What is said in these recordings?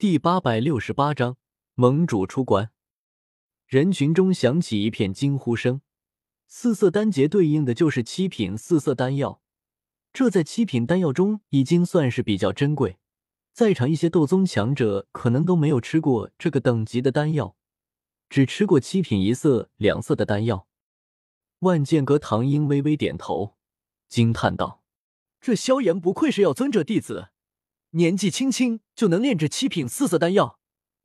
第八百六十八章盟主出关。人群中响起一片惊呼声。四色丹劫对应的就是七品四色丹药，这在七品丹药中已经算是比较珍贵。在场一些斗宗强者可能都没有吃过这个等级的丹药，只吃过七品一色、两色的丹药。万剑阁唐英微微点头，惊叹道：“这萧炎不愧是药尊者弟子，年纪轻轻就能炼制七品四色丹药，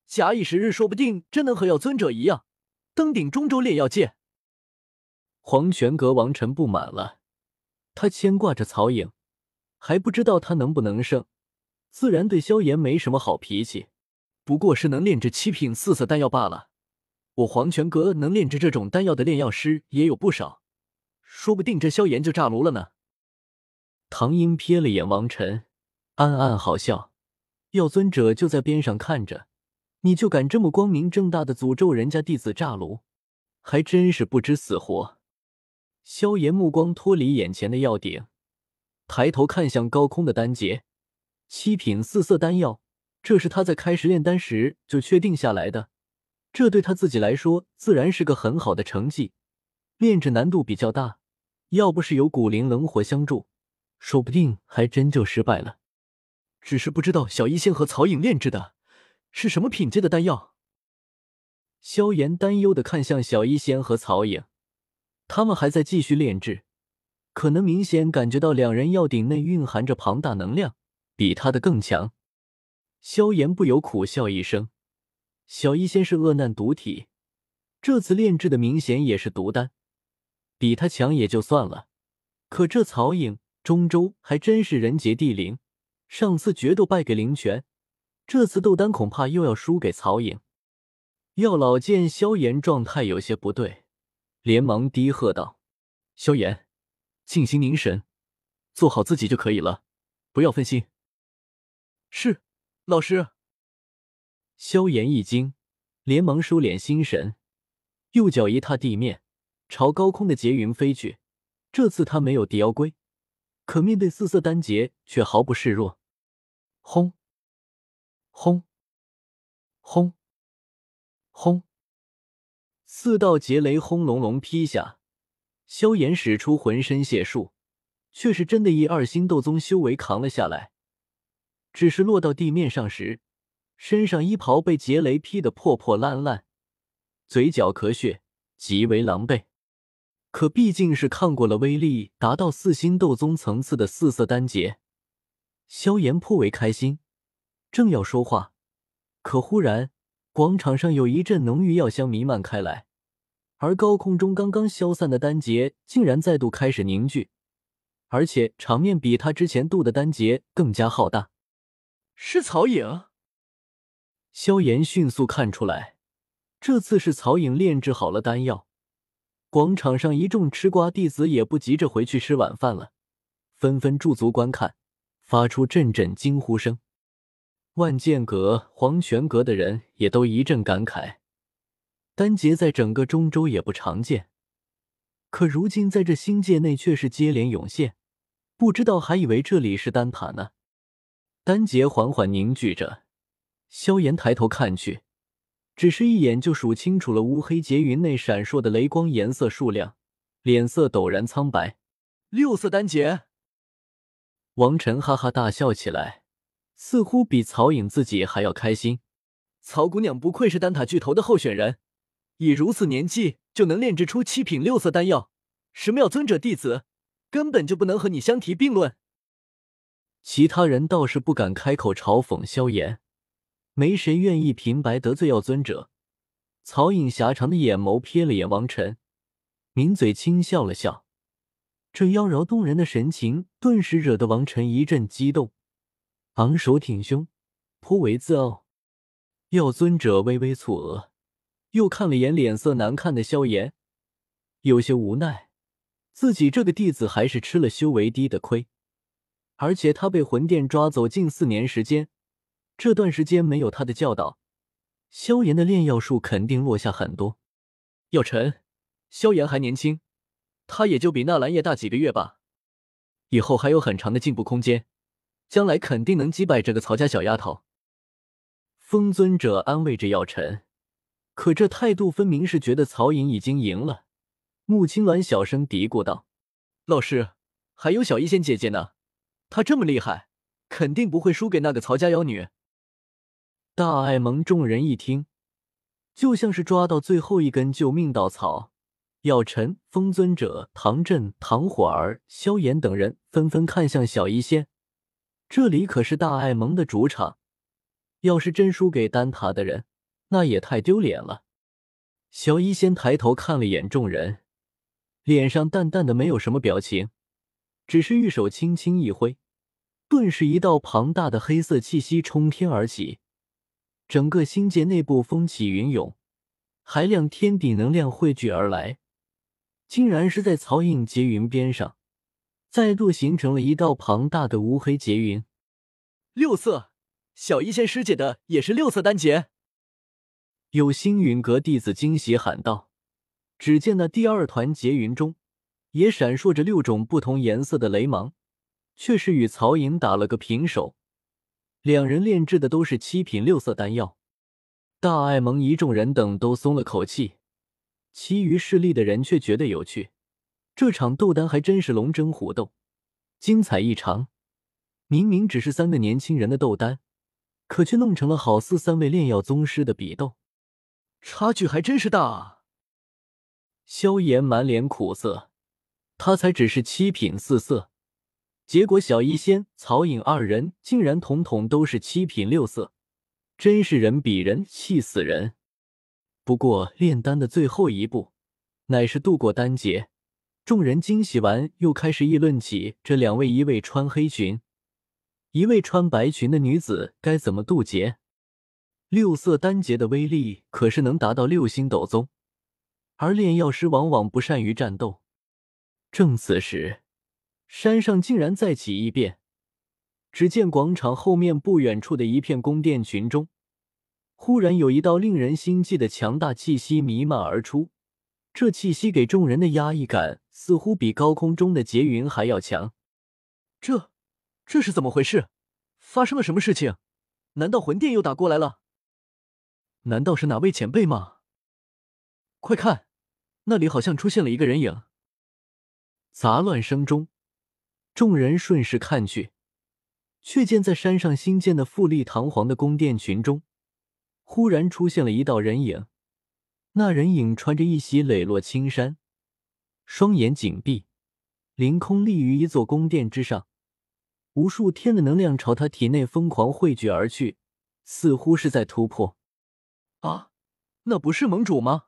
假以时日，说不定真能和药尊者一样，登顶中州炼药界。”黄泉阁王晨不满了，他牵挂着曹颖，还不知道他能不能胜，自然对萧炎没什么好脾气。不过是能炼制七品四色丹药罢了。我黄泉阁能炼制这种丹药的炼药师也有不少，说不定这萧炎就炸炉了呢。唐英瞥了眼王晨，暗暗好笑。药尊者就在边上看着，你就敢这么光明正大的诅咒人家弟子炸炉，还真是不知死活。萧炎目光脱离眼前的药鼎，抬头看向高空的丹劫，七品四色丹药，这是他在开始炼丹时就确定下来的。这对他自己来说自然是个很好的成绩。炼制难度比较大，要不是有古灵冷火相助，说不定还真就失败了。只是不知道小医仙和曹颖炼制的是什么品阶的丹药。萧炎担忧的看向小医仙和曹颖。他们还在继续炼制，可能明显感觉到两人药鼎内蕴含着庞大能量，比他的更强。萧炎不由苦笑一声：“小医仙是恶难毒体，这次炼制的明显也是毒丹，比他强也就算了。可这曹颖、中州还真是人杰地灵，上次决斗败给林泉，这次斗丹恐怕又要输给曹颖。”药老见萧炎状态有些不对。连忙低喝道：“萧炎，静心凝神，做好自己就可以了，不要分心。”是，老师。萧炎一惊，连忙收敛心神，右脚一踏地面，朝高空的劫云飞去。这次他没有地妖龟，可面对四色丹劫却毫不示弱。轰！轰！轰！轰！四道劫雷轰隆隆劈下，萧炎使出浑身解数，却是真的以二星斗宗修为扛了下来。只是落到地面上时，身上衣袍被劫雷劈得破破烂烂，嘴角咳血，极为狼狈。可毕竟是抗过了威力达到四星斗宗层次的四色丹劫，萧炎颇为开心。正要说话，可忽然。广场上有一阵浓郁药香弥漫开来，而高空中刚刚消散的丹劫竟然再度开始凝聚，而且场面比他之前渡的丹劫更加浩大。是曹颖。萧炎迅速看出来，这次是曹颖炼制好了丹药。广场上一众吃瓜弟子也不急着回去吃晚饭了，纷纷驻足观看，发出阵阵惊呼声。万剑阁、黄泉阁的人也都一阵感慨，丹劫在整个中州也不常见，可如今在这星界内却是接连涌现，不知道还以为这里是丹塔呢。丹劫缓缓凝聚着，萧炎抬头看去，只是一眼就数清楚了乌黑劫云内闪烁的雷光颜色数量，脸色陡然苍白。六色丹劫，王晨哈哈大笑起来。似乎比曹颖自己还要开心。曹姑娘不愧是丹塔巨头的候选人，以如此年纪就能炼制出七品六色丹药，什么药尊者弟子，根本就不能和你相提并论。其他人倒是不敢开口嘲讽萧炎，没谁愿意平白得罪药尊者。曹颖狭长的眼眸瞥了眼王晨，抿嘴轻笑了笑，这妖娆动人的神情顿时惹得王晨一阵激动。昂首挺胸，颇为自傲。药尊者微微蹙额，又看了眼脸色难看的萧炎，有些无奈。自己这个弟子还是吃了修为低的亏，而且他被魂殿抓走近四年时间，这段时间没有他的教导，萧炎的炼药术肯定落下很多。药尘，萧炎还年轻，他也就比纳兰叶大几个月吧，以后还有很长的进步空间。将来肯定能击败这个曹家小丫头。风尊者安慰着药尘，可这态度分明是觉得曹颖已经赢了。穆青鸾小声嘀咕道：“老师，还有小医仙姐姐呢，她这么厉害，肯定不会输给那个曹家妖女。”大爱盟众人一听，就像是抓到最后一根救命稻草。药尘、风尊者、唐振、唐火儿、萧炎等人纷纷看向小医仙，这里可是大爱盟的主场，要是真输给丹塔的人，那也太丢脸了。小医仙抬头看了眼众人，脸上淡淡的没有什么表情，只是玉手轻轻一挥，顿时一道庞大的黑色气息冲天而起，整个星界内部风起云涌，海量天地能量汇聚而来。竟然是在曹颖结云边上，再度形成了一道庞大的乌黑结云。六色，小医仙师姐的也是六色丹结。有星陨阁弟子惊喜喊道：“只见那第二团结云中，也闪烁着六种不同颜色的雷芒，却是与曹颖打了个平手。两人炼制的都是七品六色丹药。”大爱盟一众人等都松了口气。其余势力的人却觉得有趣，这场斗丹还真是龙争虎斗，精彩异常。明明只是三个年轻人的斗丹，可却弄成了好似三位炼药宗师的比斗，差距还真是大啊！萧炎满脸苦涩，他才只是七品四色，结果小医仙、曹颖二人竟然统统都是七品六色，真是人比人气死人。不过，炼丹的最后一步，乃是渡过丹劫。众人惊喜完，又开始议论起这两位：一位穿黑裙，一位穿白裙的女子该怎么渡劫。六色丹劫的威力可是能达到六星斗宗，而炼药师往往不善于战斗。正此时，山上竟然再起异变。只见广场后面不远处的一片宫殿群中。忽然有一道令人心悸的强大气息弥漫而出，这气息给众人的压抑感似乎比高空中的劫云还要强。这，这是怎么回事？发生了什么事情？难道魂殿又打过来了？难道是哪位前辈吗？快看，那里好像出现了一个人影。杂乱声中，众人顺势看去，却见在山上新建的富丽堂皇的宫殿群中。忽然出现了一道人影，那人影穿着一袭磊落青衫，双眼紧闭，凌空立于一座宫殿之上，无数天的能量朝他体内疯狂汇聚而去，似乎是在突破。啊，那不是盟主吗？